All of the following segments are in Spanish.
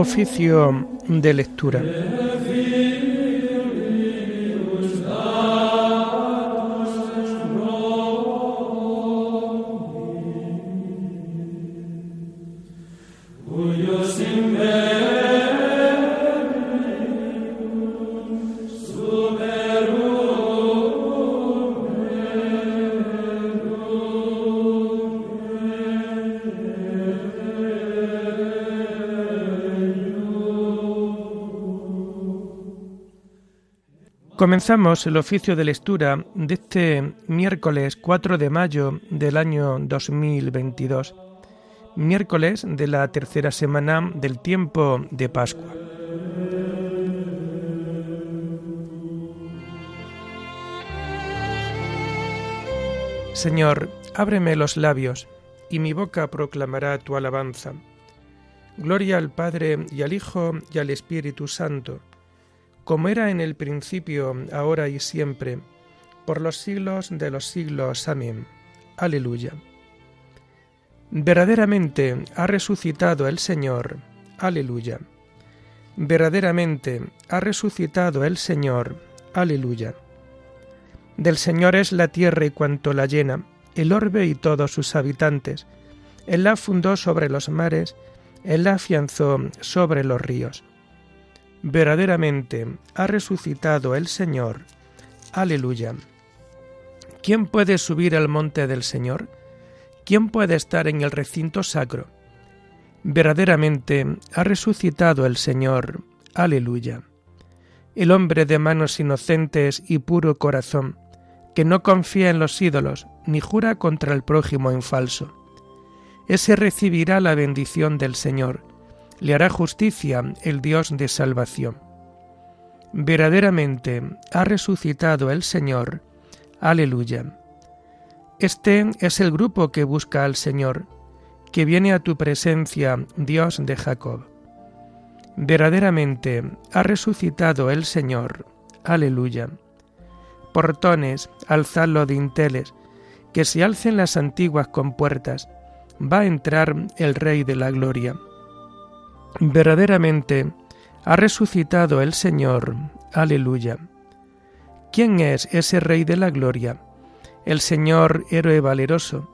Oficio de lectura. Comenzamos el oficio de lectura de este miércoles 4 de mayo del año 2022, miércoles de la tercera semana del tiempo de Pascua. Señor, ábreme los labios, y mi boca proclamará tu alabanza. Gloria al Padre y al Hijo y al Espíritu Santo como era en el principio, ahora y siempre, por los siglos de los siglos. Amén. Aleluya. Verdaderamente ha resucitado el Señor. Aleluya. Verdaderamente ha resucitado el Señor. Aleluya. Del Señor es la tierra y cuanto la llena, el orbe y todos sus habitantes. Él la fundó sobre los mares, Él la afianzó sobre los ríos. Verdaderamente ha resucitado el Señor. Aleluya. ¿Quién puede subir al monte del Señor? ¿Quién puede estar en el recinto sacro? Verdaderamente ha resucitado el Señor. Aleluya. El hombre de manos inocentes y puro corazón, que no confía en los ídolos ni jura contra el prójimo en falso. Ese recibirá la bendición del Señor le hará justicia el Dios de salvación. Verdaderamente ha resucitado el Señor. Aleluya. Este es el grupo que busca al Señor, que viene a tu presencia, Dios de Jacob. Verdaderamente ha resucitado el Señor. Aleluya. Portones, alzadlo dinteles, que se alcen las antiguas compuertas, va a entrar el Rey de la Gloria. Verdaderamente ha resucitado el Señor. Aleluya. ¿Quién es ese Rey de la Gloria? El Señor héroe valeroso,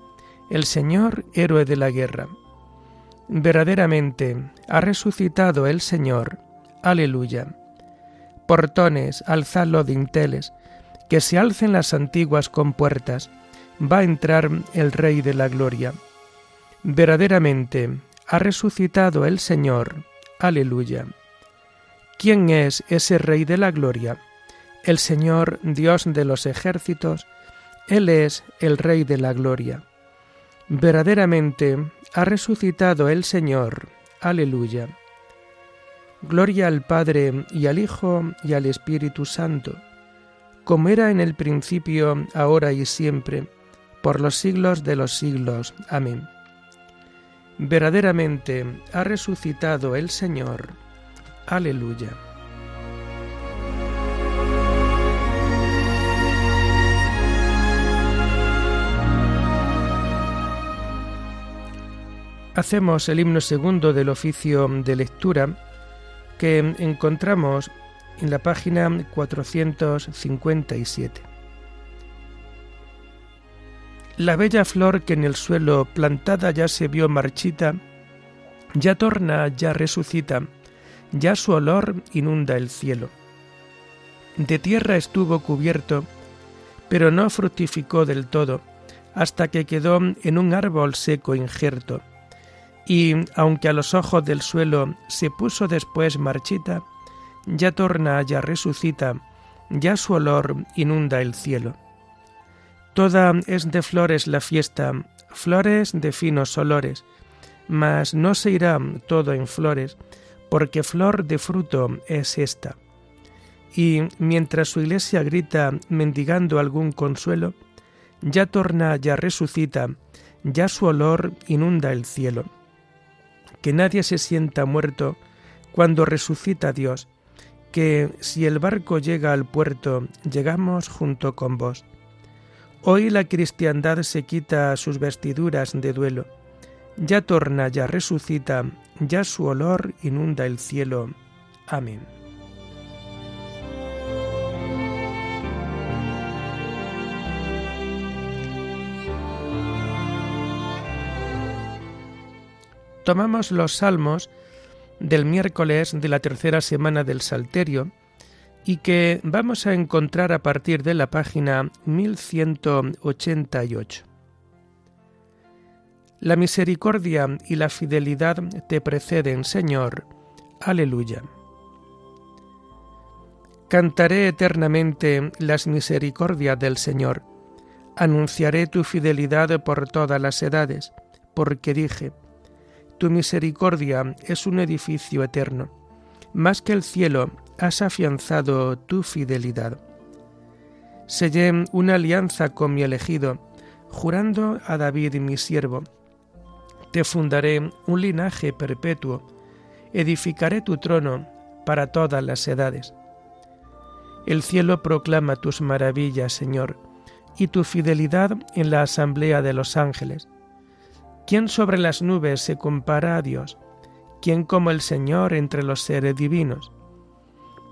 el Señor héroe de la guerra. Verdaderamente ha resucitado el Señor. Aleluya. Portones, alzadlo dinteles, que se alcen las antiguas compuertas, va a entrar el Rey de la Gloria. Verdaderamente ha resucitado el Señor. Aleluya. ¿Quién es ese Rey de la Gloria? El Señor Dios de los ejércitos, Él es el Rey de la Gloria. Verdaderamente ha resucitado el Señor. Aleluya. Gloria al Padre y al Hijo y al Espíritu Santo, como era en el principio, ahora y siempre, por los siglos de los siglos. Amén. Verdaderamente ha resucitado el Señor. Aleluya. Hacemos el himno segundo del oficio de lectura que encontramos en la página 457. La bella flor que en el suelo plantada ya se vio marchita, ya torna, ya resucita, ya su olor inunda el cielo. De tierra estuvo cubierto, pero no fructificó del todo, hasta que quedó en un árbol seco injerto, y aunque a los ojos del suelo se puso después marchita, ya torna, ya resucita, ya su olor inunda el cielo. Toda es de flores la fiesta, flores de finos olores, mas no se irá todo en flores, porque flor de fruto es esta. Y mientras su iglesia grita mendigando algún consuelo, ya torna, ya resucita, ya su olor inunda el cielo. Que nadie se sienta muerto cuando resucita Dios, que si el barco llega al puerto, llegamos junto con vos Hoy la cristiandad se quita sus vestiduras de duelo ya torna, ya resucita, ya su olor inunda el cielo. Amén. Tomamos los salmos del miércoles de la tercera semana del Salterio y que vamos a encontrar a partir de la página 1188. La misericordia y la fidelidad te preceden, Señor. Aleluya. Cantaré eternamente las misericordias del Señor. Anunciaré tu fidelidad por todas las edades, porque dije, tu misericordia es un edificio eterno. Más que el cielo has afianzado tu fidelidad. Sellé una alianza con mi elegido, jurando a David mi siervo. Te fundaré un linaje perpetuo, edificaré tu trono para todas las edades. El cielo proclama tus maravillas, Señor, y tu fidelidad en la asamblea de los ángeles. ¿Quién sobre las nubes se compara a Dios? ¿Quién como el Señor entre los seres divinos?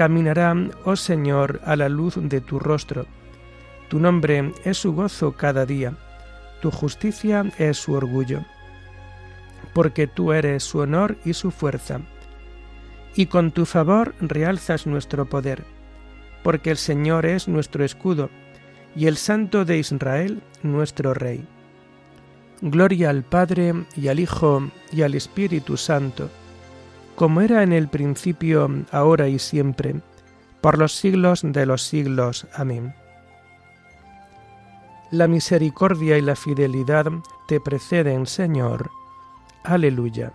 caminará, oh Señor, a la luz de tu rostro. Tu nombre es su gozo cada día, tu justicia es su orgullo, porque tú eres su honor y su fuerza, y con tu favor realzas nuestro poder, porque el Señor es nuestro escudo, y el Santo de Israel nuestro Rey. Gloria al Padre y al Hijo y al Espíritu Santo, como era en el principio, ahora y siempre, por los siglos de los siglos. Amén. La misericordia y la fidelidad te preceden, Señor. Aleluya.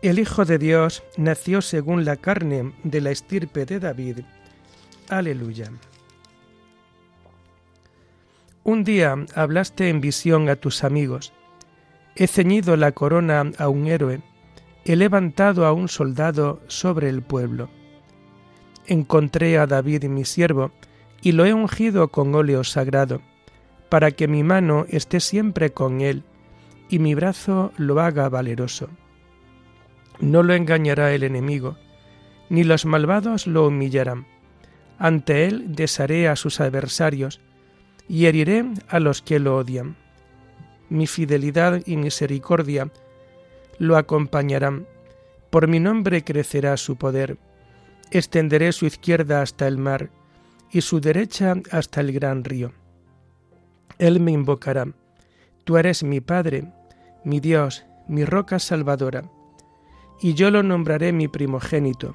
El Hijo de Dios nació según la carne de la estirpe de David. Aleluya. Un día hablaste en visión a tus amigos. He ceñido la corona a un héroe, he levantado a un soldado sobre el pueblo. Encontré a David mi siervo, y lo he ungido con óleo sagrado, para que mi mano esté siempre con él, y mi brazo lo haga valeroso no lo engañará el enemigo, ni los malvados lo humillarán. Ante él desharé a sus adversarios, y heriré a los que lo odian. Mi fidelidad y misericordia lo acompañarán. Por mi nombre crecerá su poder. Extenderé su izquierda hasta el mar, y su derecha hasta el gran río. Él me invocará. Tú eres mi Padre, mi Dios, mi roca salvadora y yo lo nombraré mi primogénito,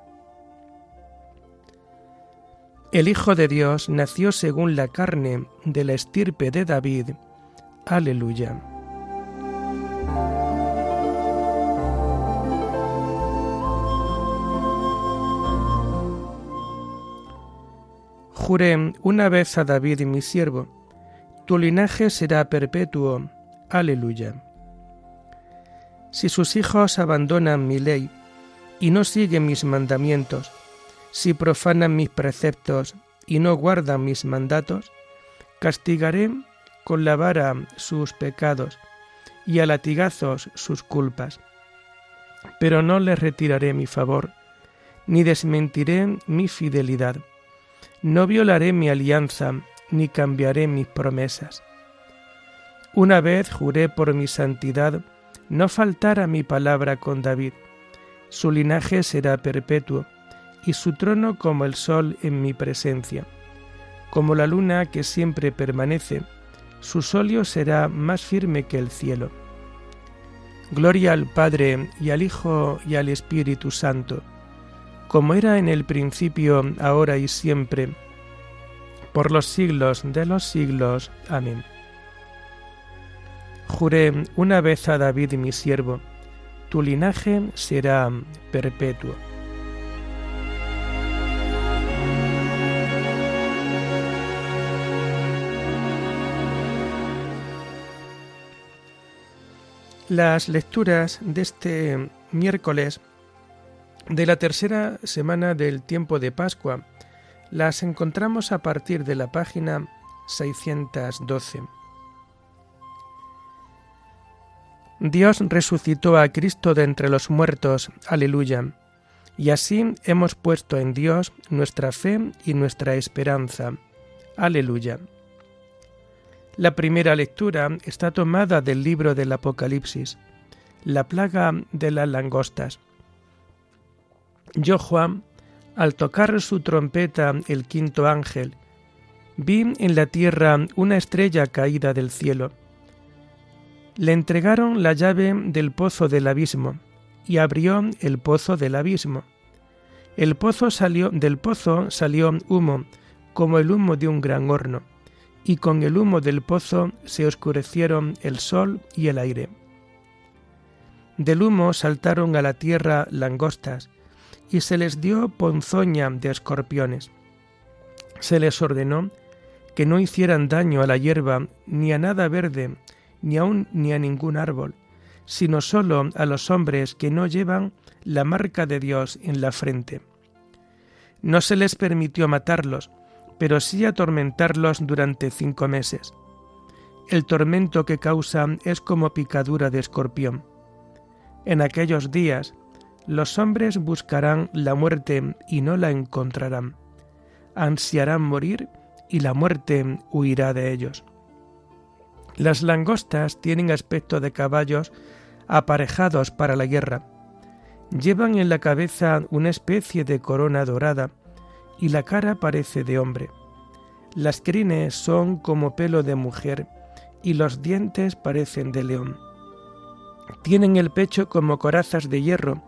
El Hijo de Dios nació según la carne de la estirpe de David. Aleluya. Juré una vez a David mi siervo, tu linaje será perpetuo. Aleluya. Si sus hijos abandonan mi ley y no siguen mis mandamientos, si profanan mis preceptos y no guardan mis mandatos, castigaré con la vara sus pecados y a latigazos sus culpas. Pero no les retiraré mi favor, ni desmentiré mi fidelidad. No violaré mi alianza, ni cambiaré mis promesas. Una vez juré por mi santidad no faltar a mi palabra con David. Su linaje será perpetuo, y su trono como el sol en mi presencia. Como la luna que siempre permanece, su solio será más firme que el cielo. Gloria al Padre y al Hijo y al Espíritu Santo, como era en el principio, ahora y siempre, por los siglos de los siglos. Amén. Juré una vez a David mi siervo, tu linaje será perpetuo. Las lecturas de este miércoles de la tercera semana del tiempo de Pascua las encontramos a partir de la página 612. Dios resucitó a Cristo de entre los muertos, aleluya, y así hemos puesto en Dios nuestra fe y nuestra esperanza, aleluya. La primera lectura está tomada del libro del Apocalipsis, la plaga de las langostas. Yo, Juan, al tocar su trompeta el quinto ángel, vi en la tierra una estrella caída del cielo. Le entregaron la llave del pozo del abismo y abrió el pozo del abismo. El pozo salió del pozo salió humo como el humo de un gran horno y con el humo del pozo se oscurecieron el sol y el aire. Del humo saltaron a la tierra langostas, y se les dio ponzoña de escorpiones. Se les ordenó que no hicieran daño a la hierba, ni a nada verde, ni aun ni a ningún árbol, sino sólo a los hombres que no llevan la marca de Dios en la frente. No se les permitió matarlos, pero sí atormentarlos durante cinco meses. El tormento que causan es como picadura de escorpión. En aquellos días los hombres buscarán la muerte y no la encontrarán. Ansiarán morir y la muerte huirá de ellos. Las langostas tienen aspecto de caballos aparejados para la guerra. Llevan en la cabeza una especie de corona dorada y la cara parece de hombre. Las crines son como pelo de mujer y los dientes parecen de león. Tienen el pecho como corazas de hierro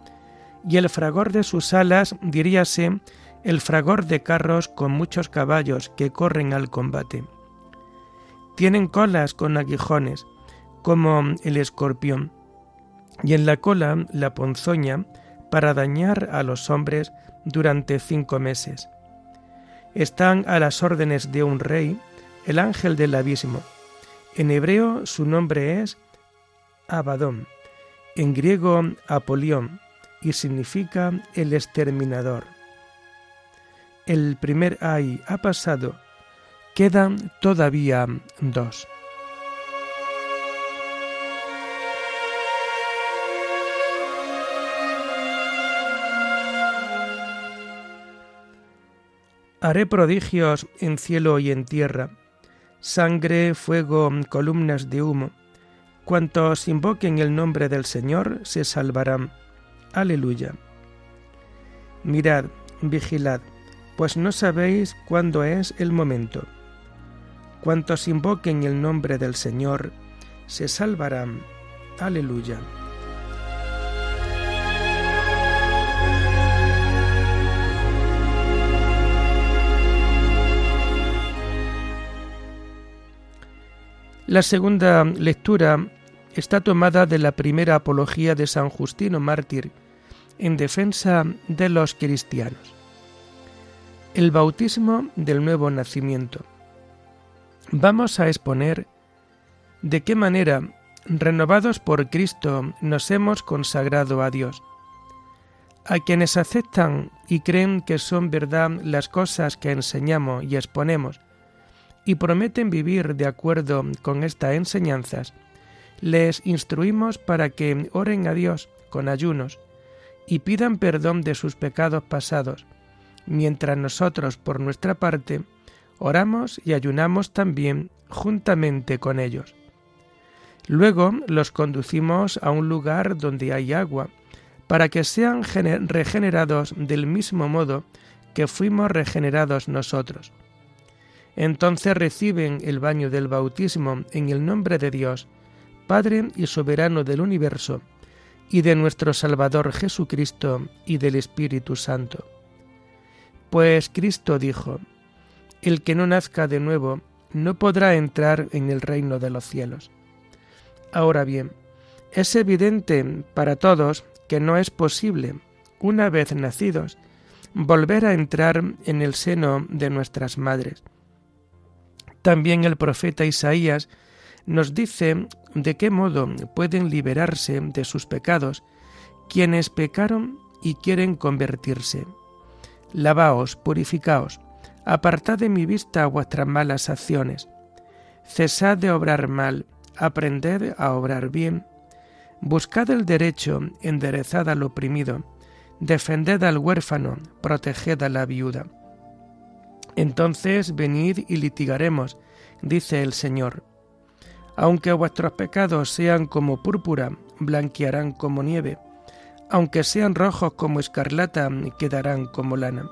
y el fragor de sus alas diríase el fragor de carros con muchos caballos que corren al combate. Tienen colas con aguijones, como el escorpión, y en la cola la ponzoña para dañar a los hombres durante cinco meses están a las órdenes de un rey, el ángel del abismo. En hebreo su nombre es Abadón, en griego Apolión, y significa el exterminador. El primer ay ha pasado, quedan todavía dos. Haré prodigios en cielo y en tierra, sangre, fuego, columnas de humo. Cuantos invoquen el nombre del Señor se salvarán. Aleluya. Mirad, vigilad, pues no sabéis cuándo es el momento. Cuantos invoquen el nombre del Señor se salvarán. Aleluya. La segunda lectura está tomada de la primera apología de San Justino Mártir en defensa de los cristianos. El bautismo del nuevo nacimiento. Vamos a exponer de qué manera, renovados por Cristo, nos hemos consagrado a Dios. A quienes aceptan y creen que son verdad las cosas que enseñamos y exponemos, y prometen vivir de acuerdo con estas enseñanzas, les instruimos para que oren a Dios con ayunos y pidan perdón de sus pecados pasados, mientras nosotros, por nuestra parte, oramos y ayunamos también juntamente con ellos. Luego los conducimos a un lugar donde hay agua, para que sean regenerados del mismo modo que fuimos regenerados nosotros. Entonces reciben el baño del bautismo en el nombre de Dios, Padre y soberano del universo, y de nuestro Salvador Jesucristo y del Espíritu Santo. Pues Cristo dijo, El que no nazca de nuevo no podrá entrar en el reino de los cielos. Ahora bien, es evidente para todos que no es posible, una vez nacidos, volver a entrar en el seno de nuestras madres. También el profeta Isaías nos dice de qué modo pueden liberarse de sus pecados quienes pecaron y quieren convertirse. Lavaos, purificaos, apartad de mi vista vuestras malas acciones. Cesad de obrar mal, aprended a obrar bien. Buscad el derecho, enderezad al oprimido, defended al huérfano, proteged a la viuda. Entonces venid y litigaremos, dice el Señor. Aunque vuestros pecados sean como púrpura, blanquearán como nieve. Aunque sean rojos como escarlata, quedarán como lana.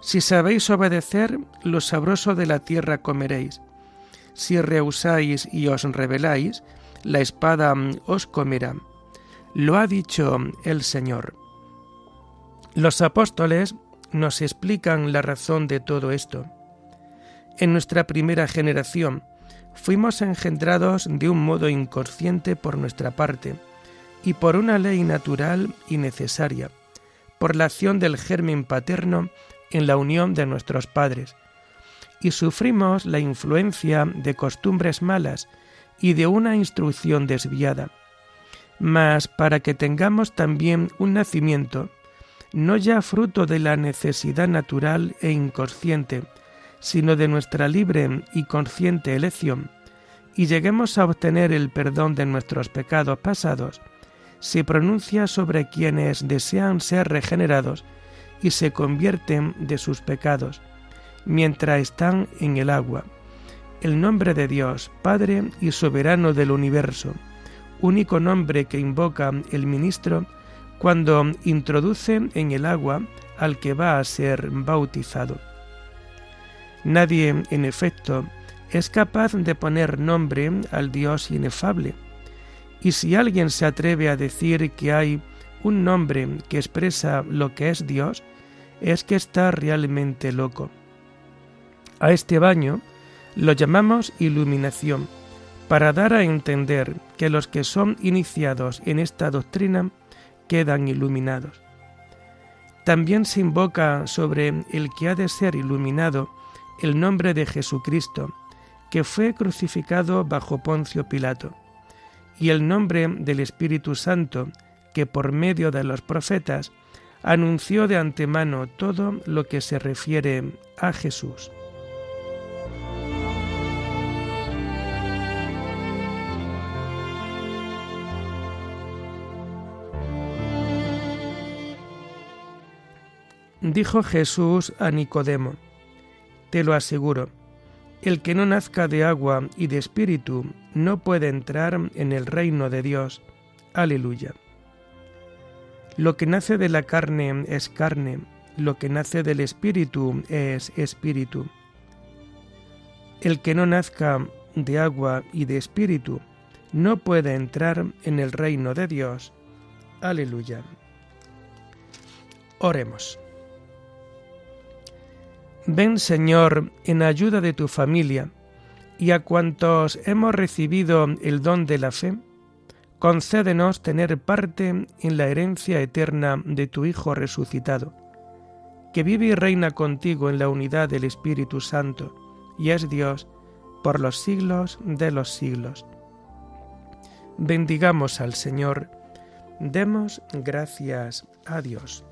Si sabéis obedecer, lo sabroso de la tierra comeréis. Si rehusáis y os rebeláis, la espada os comerá. Lo ha dicho el Señor. Los apóstoles nos explican la razón de todo esto. En nuestra primera generación, fuimos engendrados de un modo inconsciente por nuestra parte y por una ley natural y necesaria, por la acción del germen paterno en la unión de nuestros padres, y sufrimos la influencia de costumbres malas y de una instrucción desviada. Mas para que tengamos también un nacimiento, no ya fruto de la necesidad natural e inconsciente, sino de nuestra libre y consciente elección, y lleguemos a obtener el perdón de nuestros pecados pasados, se pronuncia sobre quienes desean ser regenerados y se convierten de sus pecados, mientras están en el agua. El nombre de Dios, Padre y Soberano del universo, único nombre que invoca el ministro cuando introduce en el agua al que va a ser bautizado. Nadie, en efecto, es capaz de poner nombre al Dios inefable. Y si alguien se atreve a decir que hay un nombre que expresa lo que es Dios, es que está realmente loco. A este baño lo llamamos iluminación, para dar a entender que los que son iniciados en esta doctrina quedan iluminados. También se invoca sobre el que ha de ser iluminado el nombre de Jesucristo, que fue crucificado bajo Poncio Pilato, y el nombre del Espíritu Santo, que por medio de los profetas anunció de antemano todo lo que se refiere a Jesús. Dijo Jesús a Nicodemo, te lo aseguro, el que no nazca de agua y de espíritu no puede entrar en el reino de Dios. Aleluya. Lo que nace de la carne es carne, lo que nace del espíritu es espíritu. El que no nazca de agua y de espíritu no puede entrar en el reino de Dios. Aleluya. Oremos. Ven Señor en ayuda de tu familia y a cuantos hemos recibido el don de la fe, concédenos tener parte en la herencia eterna de tu Hijo resucitado, que vive y reina contigo en la unidad del Espíritu Santo, y es Dios por los siglos de los siglos. Bendigamos al Señor, demos gracias a Dios.